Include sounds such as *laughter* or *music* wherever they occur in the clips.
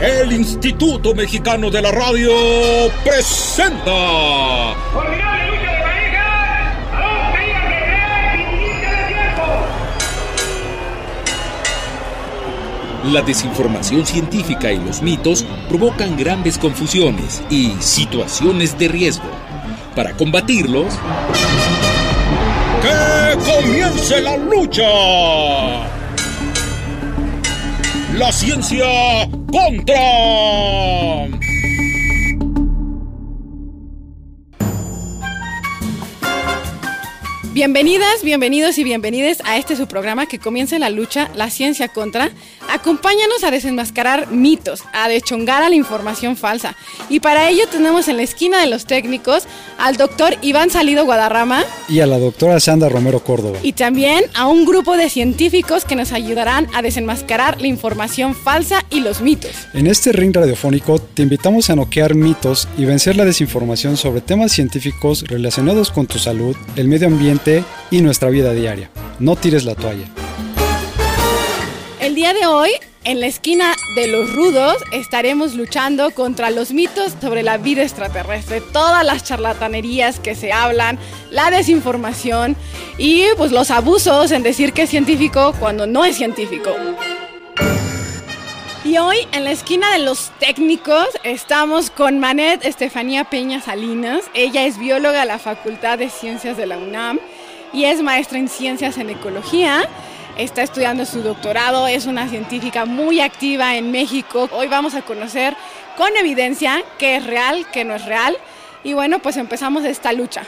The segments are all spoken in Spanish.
el Instituto Mexicano de la Radio presenta. ¡Formidable lucha de parejas! ¡A dos caídas de real sin límite de tiempo! La desinformación científica y los mitos provocan grandes confusiones y situaciones de riesgo. Para combatirlos, ¡que comience la lucha! La ciencia contra. Bienvenidas, bienvenidos y bienvenidas a este su programa que comienza la lucha, la ciencia contra. Acompáñanos a desenmascarar mitos, a dechongar a la información falsa. Y para ello tenemos en la esquina de los técnicos al doctor Iván Salido Guadarrama y a la doctora Sandra Romero Córdoba. y también a un grupo de científicos que nos ayudarán a desenmascarar la información falsa y los mitos. En este ring radiofónico te invitamos a noquear mitos y vencer la desinformación sobre temas científicos relacionados con tu salud, el medio ambiente y nuestra vida diaria. No tires la toalla. El día de hoy, en la esquina de los rudos, estaremos luchando contra los mitos sobre la vida extraterrestre, todas las charlatanerías que se hablan, la desinformación y pues los abusos en decir que es científico cuando no es científico. Y hoy en la esquina de los técnicos estamos con Manet Estefanía Peña Salinas. Ella es bióloga de la Facultad de Ciencias de la UNAM y es maestra en ciencias en ecología. Está estudiando su doctorado, es una científica muy activa en México. Hoy vamos a conocer con evidencia qué es real, qué no es real. Y bueno, pues empezamos esta lucha.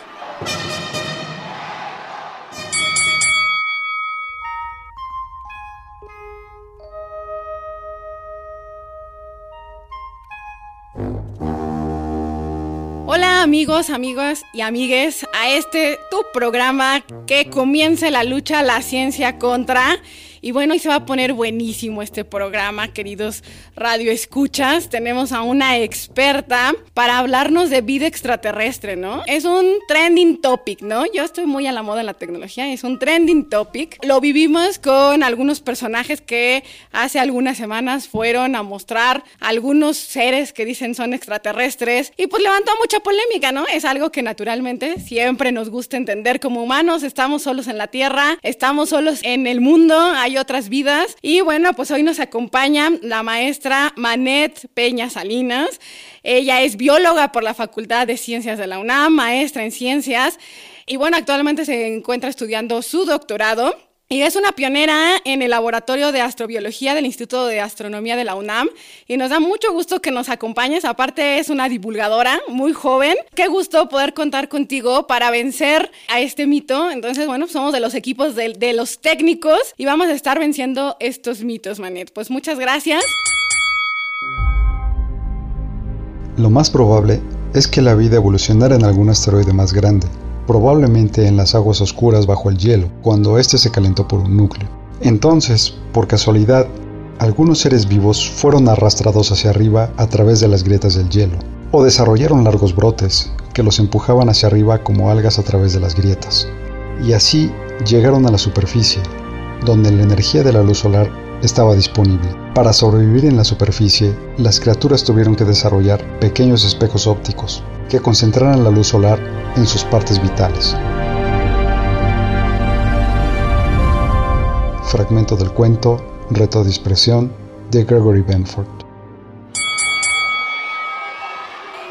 Amigos, amigas y amigues a este tu programa que comience la lucha la ciencia contra y bueno, hoy se va a poner buenísimo este programa, queridos radioescuchas. Tenemos a una experta para hablarnos de vida extraterrestre, ¿no? Es un trending topic, ¿no? Yo estoy muy a la moda en la tecnología, es un trending topic. Lo vivimos con algunos personajes que hace algunas semanas fueron a mostrar algunos seres que dicen son extraterrestres y pues levantó mucha polémica, ¿no? Es algo que naturalmente siempre nos gusta entender como humanos, estamos solos en la Tierra, estamos solos en el mundo, hay otras vidas y bueno, pues hoy nos acompaña la maestra Manet Peña Salinas. Ella es bióloga por la Facultad de Ciencias de la UNAM, maestra en ciencias y bueno, actualmente se encuentra estudiando su doctorado. Y es una pionera en el laboratorio de astrobiología del Instituto de Astronomía de la UNAM. Y nos da mucho gusto que nos acompañes. Aparte es una divulgadora muy joven. Qué gusto poder contar contigo para vencer a este mito. Entonces, bueno, somos de los equipos de, los técnicos y vamos a estar venciendo estos mitos, Manet. Pues muchas gracias. Lo más probable es que la vida evolucionara en algún asteroide más grande, probablemente en las aguas oscuras bajo el hielo, cuando éste se calentó por un núcleo. Entonces, por casualidad, algunos seres vivos fueron arrastrados hacia arriba a través de las grietas del hielo, o desarrollaron largos brotes que los empujaban hacia arriba como algas a través de las grietas. Y así llegaron a la superficie, donde la energía de la luz solar estaba disponible. Para sobrevivir en la superficie, las criaturas tuvieron que desarrollar pequeños espejos ópticos que concentraran la luz solar en sus partes vitales. Fragmento del cuento Reto de expresión de Gregory Benford.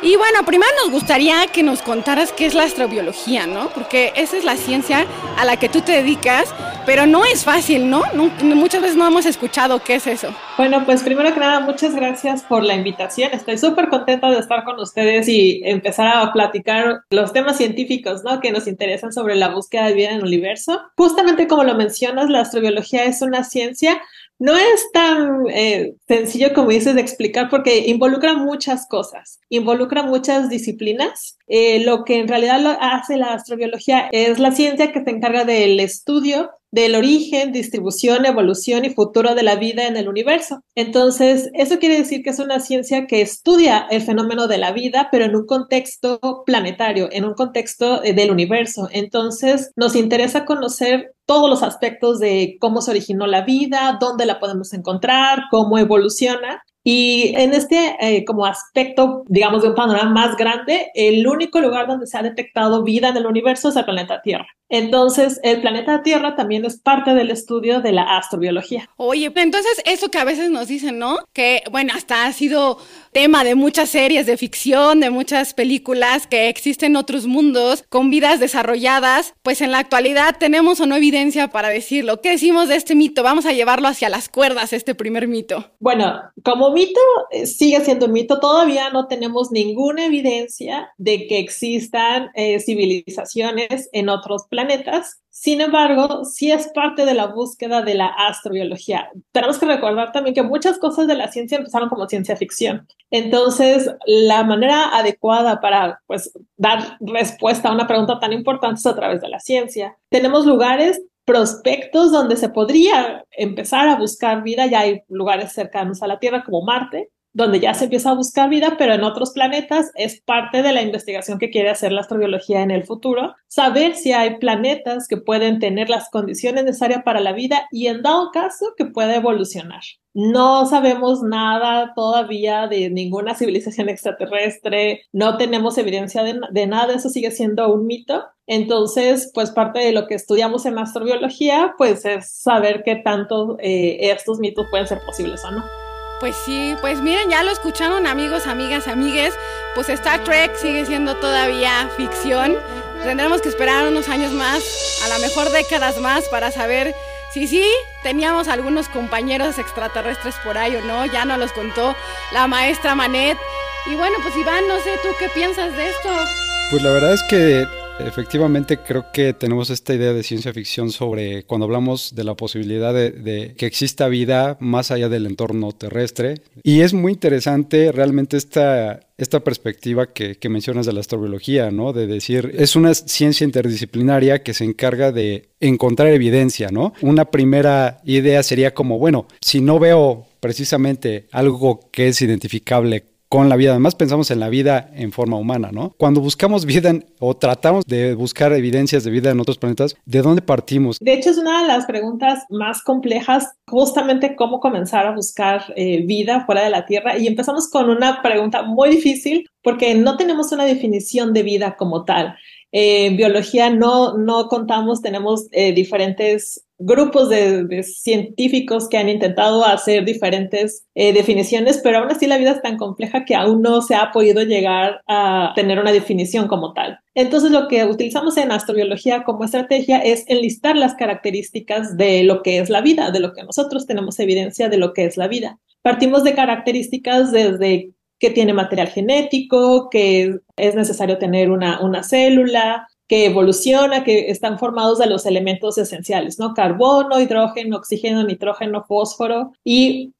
Y bueno, primero nos gustaría que nos contaras qué es la astrobiología, ¿no? Porque esa es la ciencia a la que tú te dedicas, pero no es fácil, ¿no? No- muchas veces no hemos escuchado qué es eso. Bueno, pues primero que nada, muchas gracias por la invitación. Estoy súper contenta de estar con ustedes y empezar a platicar los temas científicos, ¿no? Que nos interesan sobre la búsqueda de vida en el universo. Justamente como lo mencionas, la astrobiología es una ciencia no es tan eh, sencillo como dices de explicar porque involucra muchas cosas, involucra muchas disciplinas. Eh, lo que en realidad hace la astrobiología es la ciencia que se encarga del estudio del origen, distribución, evolución y futuro de la vida en el universo. Entonces, eso quiere decir que es una ciencia que estudia el fenómeno de la vida, pero en un contexto planetario, en un contexto eh, del universo. Entonces, nos interesa conocer todos los aspectos de cómo se originó la vida, dónde la podemos encontrar, cómo evoluciona Y en este eh, como aspecto, digamos, de un panorama más grande, el único lugar donde se ha detectado vida en el universo es el planeta Tierra. Entonces, el planeta Tierra también es parte del estudio de la astrobiología. Oye, entonces eso que a veces nos dicen, ¿no? Que, bueno, hasta ha sido tema de muchas series de ficción, de muchas películas, que existen otros mundos con vidas desarrolladas, pues en la actualidad tenemos o no evidencia para decirlo. ¿Qué decimos de este mito? Vamos a llevarlo hacia las cuerdas, este primer mito. Bueno, como mito, eh, sigue siendo un mito. Todavía no tenemos ninguna evidencia de que existan eh, civilizaciones en otros planetas. Sin embargo, sí es parte de la búsqueda de la astrobiología. Tenemos que recordar también que muchas cosas de la ciencia empezaron como ciencia ficción. Entonces, la manera adecuada para pues, dar respuesta a una pregunta tan importante es a través de la ciencia. Tenemos lugares prospectos donde se podría empezar a buscar vida. Ya hay lugares cercanos a la Tierra como Marte, donde ya se empieza a buscar vida, pero en otros planetas es parte de la investigación que quiere hacer la astrobiología en el futuro, saber si hay planetas que pueden tener las condiciones necesarias para la vida y en dado caso que pueda evolucionar. No sabemos nada todavía de ninguna civilización extraterrestre, no tenemos evidencia de, nada, eso sigue siendo un mito. Entonces, pues parte de lo que estudiamos en astrobiología, pues es saber qué tanto eh, estos mitos pueden ser posibles o no. Pues sí, pues miren, ya lo escucharon amigos, amigas, amigues, pues Star Trek sigue siendo todavía ficción. Tendremos que esperar unos años más, a lo mejor décadas más, para saber si sí teníamos algunos compañeros extraterrestres por ahí o no. Ya nos los contó la maestra Manet. Y bueno, pues Iván, no sé tú qué piensas de esto. Pues la verdad es que Efectivamente, creo que tenemos esta idea de ciencia ficción sobre cuando hablamos de la posibilidad de, que exista vida más allá del entorno terrestre. Y es muy interesante realmente esta, esta perspectiva que, que, mencionas de la astrobiología, ¿no? De decir, es una ciencia interdisciplinaria que se encarga de encontrar evidencia, ¿no? Una primera idea sería como, bueno, si no veo precisamente algo que es identificable con la vida. Además pensamos en la vida en forma humana, ¿no? Cuando buscamos vida o tratamos de buscar evidencias de vida en otros planetas, ¿de dónde partimos? De hecho, es una de las preguntas más complejas, justamente cómo comenzar a buscar eh, vida fuera de la Tierra. Y empezamos con una pregunta muy difícil porque no tenemos una definición de vida como tal. Eh, en biología no, no contamos, tenemos eh, diferentes grupos de, científicos que han intentado hacer diferentes eh, definiciones, pero aún así la vida es tan compleja que aún no se ha podido llegar a tener una definición como tal. Entonces lo que utilizamos en astrobiología como estrategia es enlistar las características de lo que es la vida, de lo que nosotros tenemos evidencia de lo que es la vida. Partimos de características desde que tiene material genético, que es necesario tener una, una célula, que evoluciona, que están formados de los elementos esenciales, ¿no? Carbono, hidrógeno, oxígeno, nitrógeno, fósforo y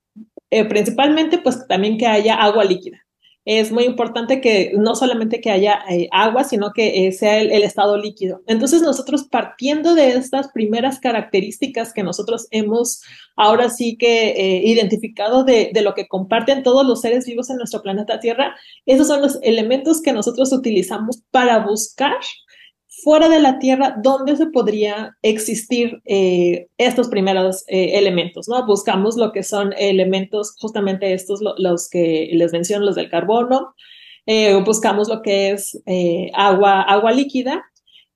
eh, principalmente pues también que haya agua líquida. Es muy importante que no solamente que haya eh, agua, sino que eh, sea el, estado líquido. Entonces nosotros partiendo de estas primeras características que nosotros hemos ahora sí que identificado de, de lo que comparten todos los seres vivos en nuestro planeta Tierra, esos son los elementos que nosotros utilizamos para buscar fuera de la Tierra, ¿dónde se podría existir eh, estos primeros eh, elementos? ¿no? Buscamos lo que son elementos, justamente estos, los que les menciono, los del carbono, eh, buscamos lo que es agua, agua líquida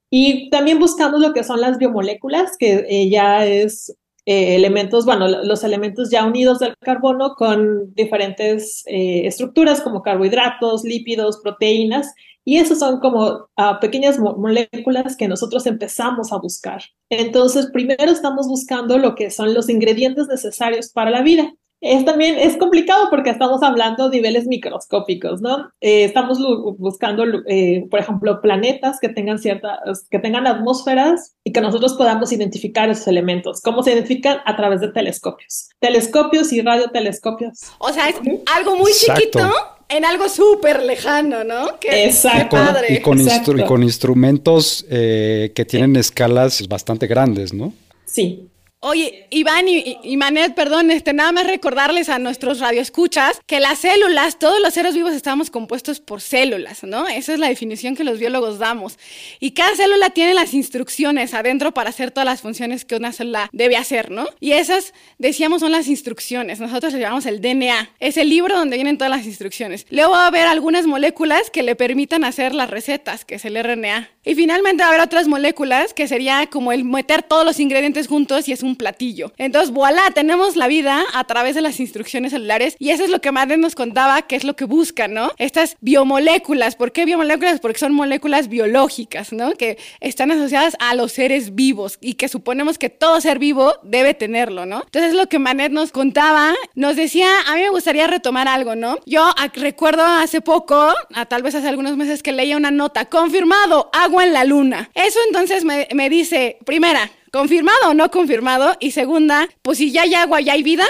y también buscamos lo que son las biomoléculas, que ya es elementos, bueno, los elementos ya unidos del carbono con diferentes estructuras como carbohidratos, lípidos, proteínas, y esas son como ah, pequeñas moléculas que nosotros empezamos a buscar. Entonces, primero estamos buscando lo que son los ingredientes necesarios para la vida. Es también es complicado porque estamos hablando de niveles microscópicos, ¿no? Eh, estamos buscando, eh, por ejemplo, planetas que tengan ciertas, que tengan atmósferas y que nosotros podamos identificar esos elementos. ¿Cómo se identifican? A través de telescopios. Telescopios y radiotelescopios. O sea, es algo muy chiquito en algo súper lejano, ¿no? Exacto. Y con, instrumentos eh, que tienen escalas bastante grandes, ¿no? Sí. Oye, Iván y, y, Manet, perdón, este, nada más recordarles a nuestros radioescuchas que las células, todos los seres vivos estamos compuestos por células, ¿no? Esa es la definición que los biólogos damos. Y cada célula tiene las instrucciones adentro para hacer todas las funciones que una célula debe hacer, ¿no? Y esas, decíamos, son las instrucciones. Nosotros le llamamos el DNA. Es el libro donde vienen todas las instrucciones. Luego va a haber algunas moléculas que le permitan hacer las recetas, que es el RNA. Y finalmente haber otras moléculas que sería como el meter todos los ingredientes juntos y es un platillo. Entonces, voilà, tenemos la vida a través de las instrucciones celulares y eso es lo que Madre nos contaba que es lo que buscan, ¿no? Estas biomoléculas. ¿Por qué biomoléculas? Porque son moléculas biológicas, ¿no? Que están asociadas a los seres vivos y que suponemos que todo ser vivo debe tenerlo, ¿no? Entonces, es lo que Manet nos contaba. Nos decía, a mí me gustaría retomar algo, ¿no? Yo recuerdo hace poco, a tal vez hace algunos meses, que leía una nota, confirmado, agua en la luna. Eso entonces me, me dice, primera, confirmado o no confirmado. Y segunda, pues si ya hay agua, ya hay vida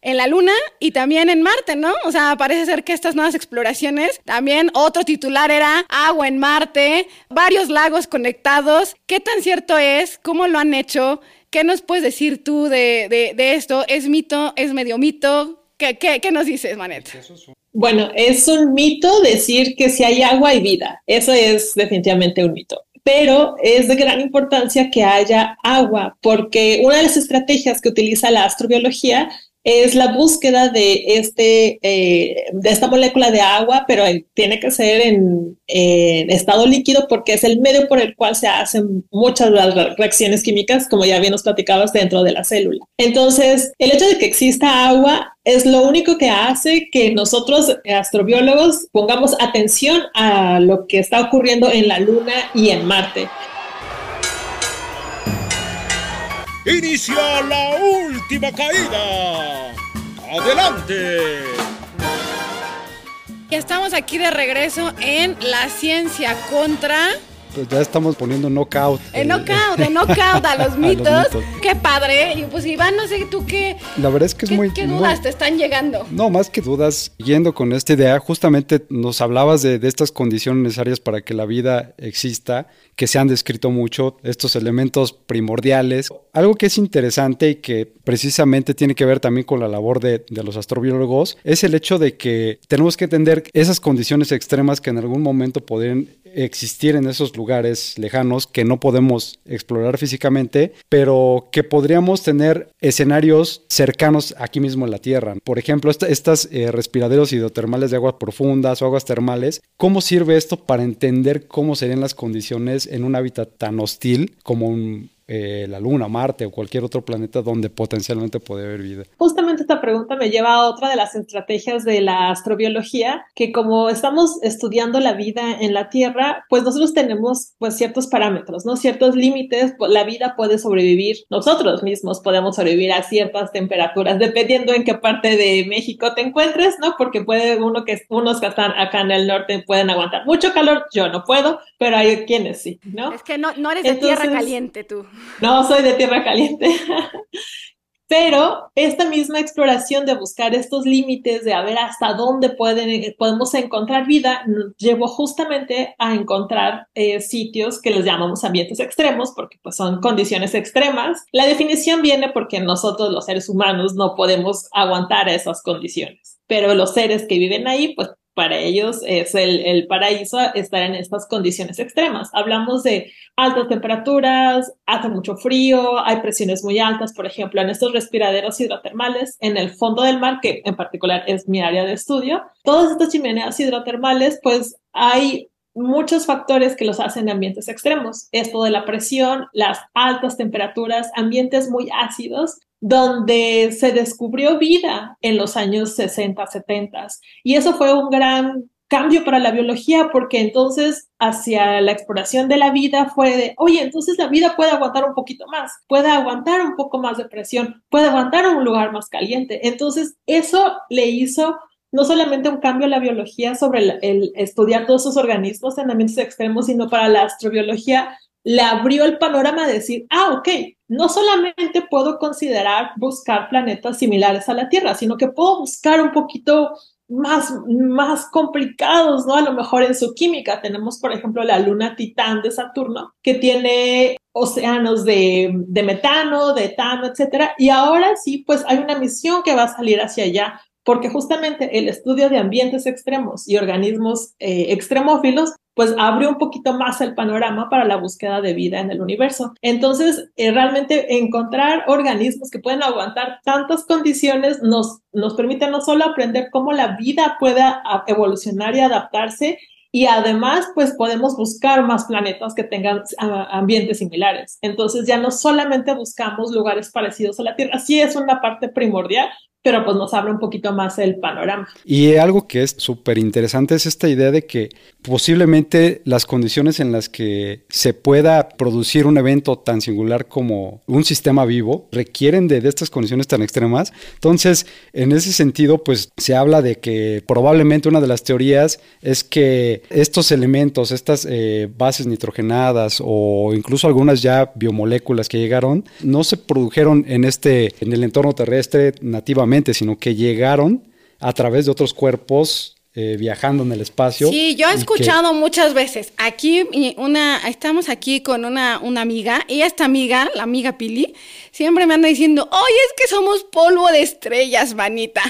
en la Luna y también en Marte, ¿no? O sea, parece ser que estas nuevas exploraciones, también otro titular era agua en Marte, varios lagos conectados. ¿Qué tan cierto es? ¿Cómo lo han hecho? ¿Qué nos puedes decir tú de, de, esto? ¿Es mito? ¿Es medio mito? ¿Qué, qué, qué nos dices, Manet? Bueno, es un mito decir que si hay agua hay vida. Eso es definitivamente un mito pero es de gran importancia que haya agua, porque una de las estrategias que utiliza la astrobiología es la búsqueda de, este, eh, de esta molécula de agua, pero tiene que ser en, estado líquido porque es el medio por el cual se hacen muchas de las reacciones químicas, como ya bien nos platicabas, dentro de la célula. Entonces, el hecho de que exista agua es lo único que hace que nosotros, astrobiólogos, pongamos atención a lo que está ocurriendo en la Luna y en Marte. Inicia la última caída. Adelante. Ya estamos aquí de regreso en La Ciencia contra pues ya estamos poniendo knockout. El knockout, el knockout a los *laughs* mitos. Qué padre. Y pues Iván, no sé tú qué. La verdad es que es muy. ¿Qué dudas te están llegando? No, más que dudas, yendo con esta idea, justamente nos hablabas de, de estas condiciones necesarias para que la vida exista, que se han descrito mucho, estos elementos primordiales. Algo que es interesante y que precisamente tiene que ver también con la labor de, los astrobiólogos es el hecho de que tenemos que entender esas condiciones extremas que en algún momento podrían existir en esos lugares lejanos que no podemos explorar físicamente, pero que podríamos tener escenarios cercanos aquí mismo en la Tierra. Por ejemplo, estas eh, respiraderos hidrotermales de aguas profundas o aguas termales, ¿cómo sirve esto para entender cómo serían las condiciones en un hábitat tan hostil como un eh, la Luna, Marte o cualquier otro planeta donde potencialmente puede haber vida? Justamente esta pregunta me lleva a otra de las estrategias de la astrobiología, que como estamos estudiando la vida en la Tierra, pues nosotros tenemos pues ciertos parámetros, ¿no? Ciertos límites, pues, la vida puede sobrevivir, nosotros mismos podemos sobrevivir a ciertas temperaturas, dependiendo en qué parte de México te encuentres, ¿no? Porque puede uno que unos que están acá en el norte pueden aguantar mucho calor, yo no puedo, pero hay quienes sí, ¿no? Es que no, no eres de tierra caliente tú. No, soy de tierra caliente. *laughs* Pero esta misma exploración de buscar estos límites, de a ver hasta dónde pueden, podemos encontrar vida, nos llevó justamente a encontrar eh, sitios que les llamamos ambientes extremos, porque pues son condiciones extremas. La definición viene porque nosotros los seres humanos no podemos aguantar esas condiciones, pero los seres que viven ahí pues para ellos es el, paraíso estar en estas condiciones extremas. Hablamos de altas temperaturas, hace mucho frío, hay presiones muy altas, por ejemplo, en estos respiraderos hidrotermales en el fondo del mar, que en particular es mi área de estudio. Todas estas chimeneas hidrotermales, pues hay muchos factores que los hacen ambientes extremos. Esto de la presión, las altas temperaturas, ambientes muy ácidos donde se descubrió vida en los años 60, 70. Y eso fue un gran cambio para la biología porque entonces hacia la exploración de la vida fue de, oye, entonces la vida puede aguantar un poquito más, puede aguantar un poco más de presión, puede aguantar un lugar más caliente. Entonces eso le hizo no solamente un cambio a la biología sobre el, el estudiar todos esos organismos en ambientes extremos, sino para la astrobiología le abrió el panorama de decir, ah, ok, no solamente puedo considerar buscar planetas similares a la Tierra, sino que puedo buscar un poquito más, más complicados, ¿no? A lo mejor en su química tenemos, por ejemplo, la luna Titán de Saturno, que tiene océanos de, de metano, de etano, etcétera. Y ahora sí, pues hay una misión que va a salir hacia allá porque justamente el estudio de ambientes extremos y organismos eh, extremófilos pues abrió un poquito más el panorama para la búsqueda de vida en el universo. Entonces, eh, realmente encontrar organismos que pueden aguantar tantas condiciones nos, nos permite no solo aprender cómo la vida puede evolucionar y adaptarse, y además, pues podemos buscar más planetas que tengan ambientes similares. Entonces ya no solamente buscamos lugares parecidos a la Tierra, sí es una parte primordial, pero pues nos abre un poquito más el panorama. Y algo que es súper interesante es esta idea de que posiblemente las condiciones en las que se pueda producir un evento tan singular como un sistema vivo requieren de, estas condiciones tan extremas. Entonces, en ese sentido, pues se habla de que probablemente una de las teorías es que estos elementos, estas eh, bases nitrogenadas o incluso algunas ya biomoléculas que llegaron, no se produjeron en este, en el entorno terrestre nativamente sino que llegaron a través de otros cuerpos eh, viajando en el espacio. Sí, yo he escuchado muchas veces. Aquí, una, estamos aquí con una, una amiga, y esta amiga, la amiga Pili, siempre me anda diciendo, oye, es que somos polvo de estrellas, manita.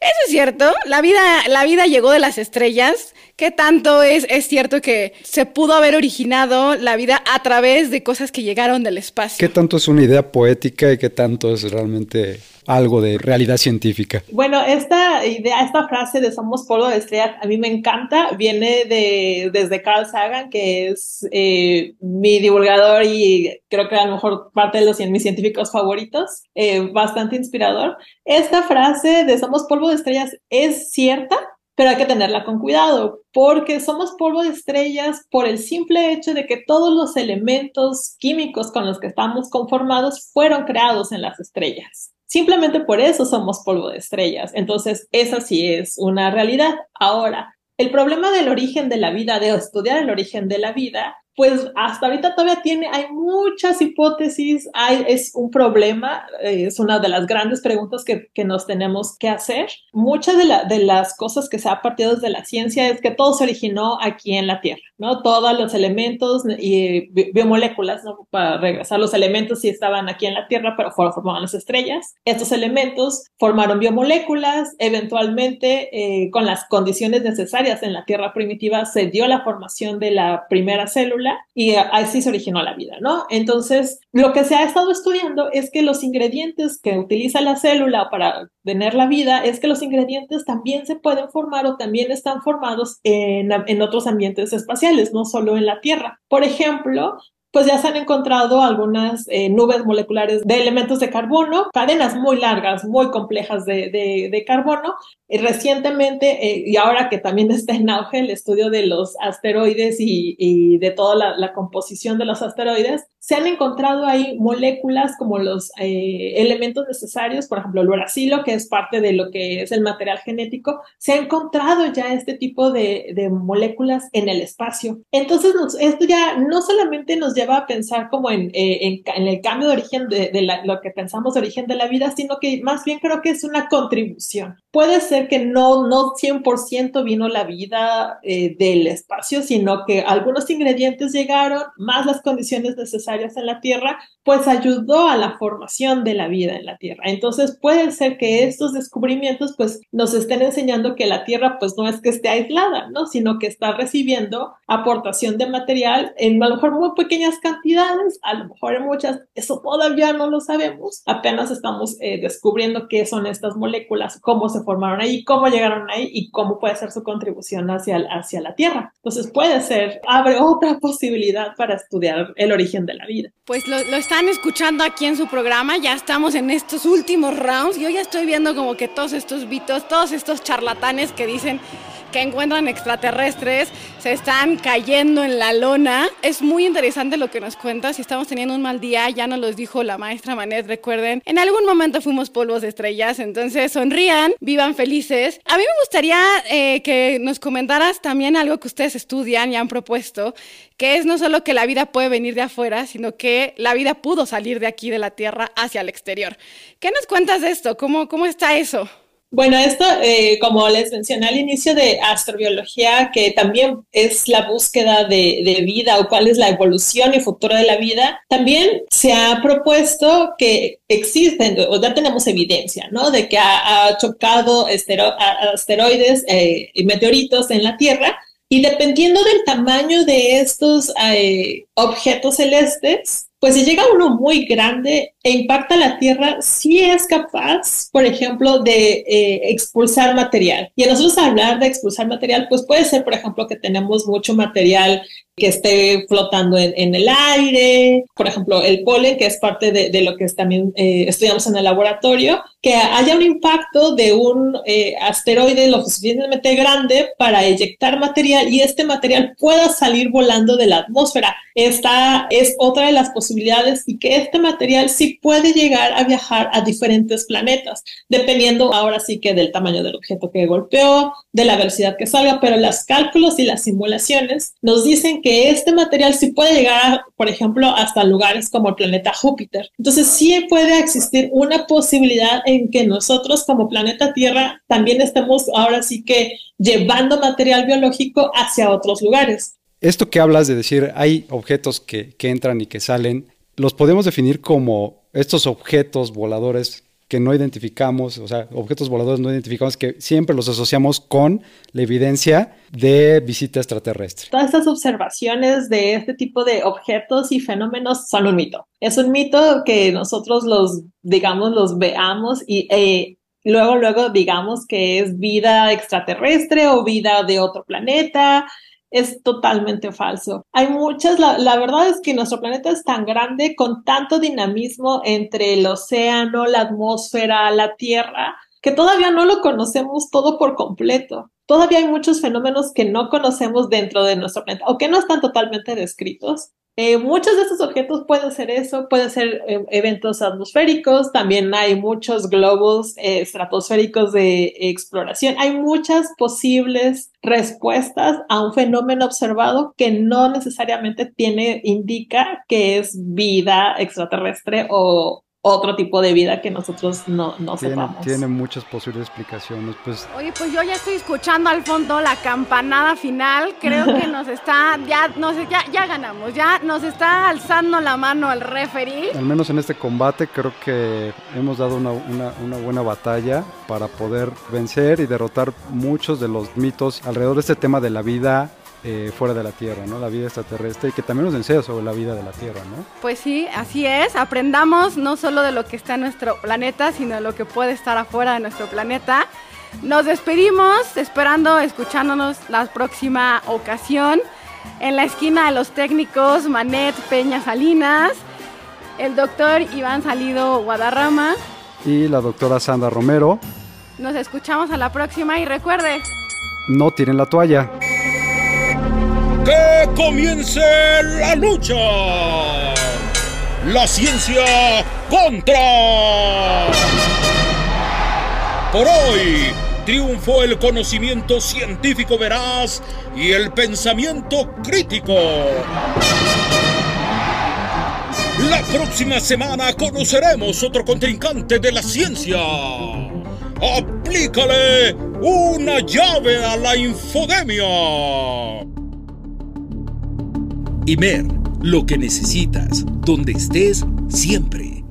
Eso es cierto, la vida, la vida llegó de las estrellas. ¿Qué tanto es, es cierto que se pudo haber originado la vida a través de cosas que llegaron del espacio? ¿Qué tanto es una idea poética y qué tanto es realmente algo de realidad científica. Bueno, esta idea, esta frase de somos polvo de estrellas, a mí me encanta, viene de, desde Carl Sagan, que es eh, mi divulgador y creo que a lo mejor parte de los mis científicos favoritos, eh, bastante inspirador. Esta frase de somos polvo de estrellas es cierta, pero hay que tenerla con cuidado, porque somos polvo de estrellas por el simple hecho de que todos los elementos químicos con los que estamos conformados fueron creados en las estrellas. Simplemente por eso somos polvo de estrellas. Entonces, esa sí es una realidad. Ahora, el problema del origen de la vida, de estudiar el origen de la vida, pues hasta ahorita todavía tiene, hay muchas hipótesis, es un problema, eh, es una de las grandes preguntas que, que nos tenemos que hacer. Muchas de, las cosas que se ha partido desde la ciencia es que todo se originó aquí en la Tierra, ¿no? Todos los elementos y biomoléculas, ¿no? Para regresar, los elementos sí estaban aquí en la Tierra, pero formaban las estrellas. Estos elementos formaron biomoléculas, eventualmente eh, con las condiciones necesarias en la Tierra primitiva se dio la formación de la primera célula y así se originó la vida, ¿no? Entonces, lo que se ha estado estudiando es que los ingredientes que utiliza la célula para tener la vida es que los ingredientes también se pueden formar o también están formados en, en otros ambientes espaciales, no solo en la Tierra. Por ejemplo, pues ya se han encontrado algunas eh, nubes moleculares de elementos de carbono, cadenas muy largas, muy complejas de, de, carbono. Y recientemente, eh, y ahora que también *laughs* está en auge el estudio de los asteroides y, y de toda la, la, composición de los asteroides, se han encontrado ahí moléculas como los eh, elementos necesarios, por ejemplo, el uracilo, que es parte de lo que es el material genético, se ha encontrado ya este tipo de, de moléculas en el espacio. Entonces, esto ya no solamente nos lleva lleva a pensar como en, eh, en, el cambio de origen de, lo que pensamos de origen de la vida, sino que más bien creo que es una contribución. Puede ser que no, no 100% vino la vida eh, del espacio, sino que algunos ingredientes llegaron, más las condiciones necesarias en la Tierra, pues ayudó a la formación de la vida en la Tierra. Entonces puede ser que estos descubrimientos pues nos estén enseñando que la Tierra pues no es que esté aislada, ¿no? Sino que está recibiendo aportación de material en a lo mejor muy pequeñas cantidades, a lo mejor en muchas, eso todavía no lo sabemos, apenas estamos eh, descubriendo qué son estas moléculas, cómo se formaron ahí, cómo llegaron ahí y cómo puede ser su contribución hacia, hacia la Tierra. Entonces puede ser, abre otra posibilidad para estudiar el origen de la vida. Pues lo, lo están escuchando aquí en su programa, ya estamos en estos últimos rounds, yo ya estoy viendo como que todos estos vitos, todos estos charlatanes que dicen que encuentran extraterrestres, se están cayendo en la lona. Es muy interesante lo que nos cuenta. Si estamos teniendo un mal día, ya nos los dijo la maestra Manet, recuerden, en algún momento fuimos polvos de estrellas, entonces sonrían, vivan felices. A mí me gustaría eh, que nos comentaras también algo que ustedes estudian y han propuesto, que es no solo que la vida puede venir de afuera, sino que la vida pudo salir de aquí, de la Tierra, hacia el exterior. ¿Qué nos cuentas de esto? ¿Cómo, cómo está eso? Bueno, esto, eh, como les mencioné al inicio de astrobiología, que también es la búsqueda de, vida o cuál es la evolución y futuro de la vida, también se ha propuesto que existen, o ya tenemos evidencia, ¿no? De que ha, chocado asteroides eh, y meteoritos en la Tierra. Y dependiendo del tamaño de estos eh, objetos celestes, pues si llega uno muy grande e impacta la Tierra, sí es capaz, por ejemplo, de eh, expulsar material. Y a nosotros hablar de expulsar material, pues puede ser, por ejemplo, que tenemos mucho material que esté flotando en, el aire, por ejemplo, el polen, que es parte de, lo que también eh, estudiamos en el laboratorio, que haya un impacto de un eh, asteroide lo suficientemente grande para eyectar material y este material pueda salir volando de la atmósfera. Esta es otra de las posibilidades y que este material sí puede llegar a viajar a diferentes planetas, dependiendo ahora sí que del tamaño del objeto que golpeó, de la velocidad que salga, pero los cálculos y las simulaciones nos dicen que este material sí puede llegar, por ejemplo, hasta lugares como el planeta Júpiter. Entonces sí puede existir una posibilidad en que nosotros como planeta Tierra también estemos ahora sí que llevando material biológico hacia otros lugares. Esto que hablas de decir, hay objetos que, que entran y que salen, los podemos definir como estos objetos voladores que no identificamos, o sea, objetos voladores no identificamos, que siempre los asociamos con la evidencia de visita extraterrestre. Todas estas observaciones de este tipo de objetos y fenómenos son un mito. Es un mito que nosotros los, digamos, los veamos y eh, luego, luego digamos que es vida extraterrestre o vida de otro planeta es totalmente falso. Hay muchas, la, verdad es que nuestro planeta es tan grande con tanto dinamismo entre el océano, la atmósfera, la Tierra, que todavía no lo conocemos todo por completo. Todavía hay muchos fenómenos que no conocemos dentro de nuestro planeta o que no están totalmente descritos. Eh, muchos de estos objetos pueden ser eso, pueden ser eh, eventos atmosféricos, también hay muchos globos eh, estratosféricos de exploración, hay muchas posibles respuestas a un fenómeno observado que no necesariamente tiene, indica que es vida extraterrestre o, otro tipo de vida que nosotros no, no tiene, sepamos. Tiene muchas posibles explicaciones. Pues. Oye, pues yo ya estoy escuchando al fondo la campanada final. Creo que nos está, ya, no sé, ya, ya ganamos, ya nos está alzando la mano el referee. Al menos en este combate creo que hemos dado una, una, una buena batalla para poder vencer y derrotar muchos de los mitos alrededor de este tema de la vida eh, fuera de la Tierra, ¿no? La vida extraterrestre y que también nos enseña sobre la vida de la Tierra, ¿no? Pues sí, así es. Aprendamos no solo de lo que está en nuestro planeta, sino de lo que puede estar afuera de nuestro planeta. Nos despedimos esperando escuchándonos la próxima ocasión en la esquina de los técnicos Manet Peña Salinas, el doctor Iván Salido Guadarrama y la doctora Sandra Romero. Nos escuchamos a la próxima y recuerde, no tiren la toalla. ¡Que comience la lucha! La ciencia contra. Por hoy triunfó el conocimiento científico veraz y el pensamiento crítico. La próxima semana conoceremos otro contrincante de la ciencia. Aplícale una llave a la infodemia. Imer, lo que necesitas, donde estés, siempre.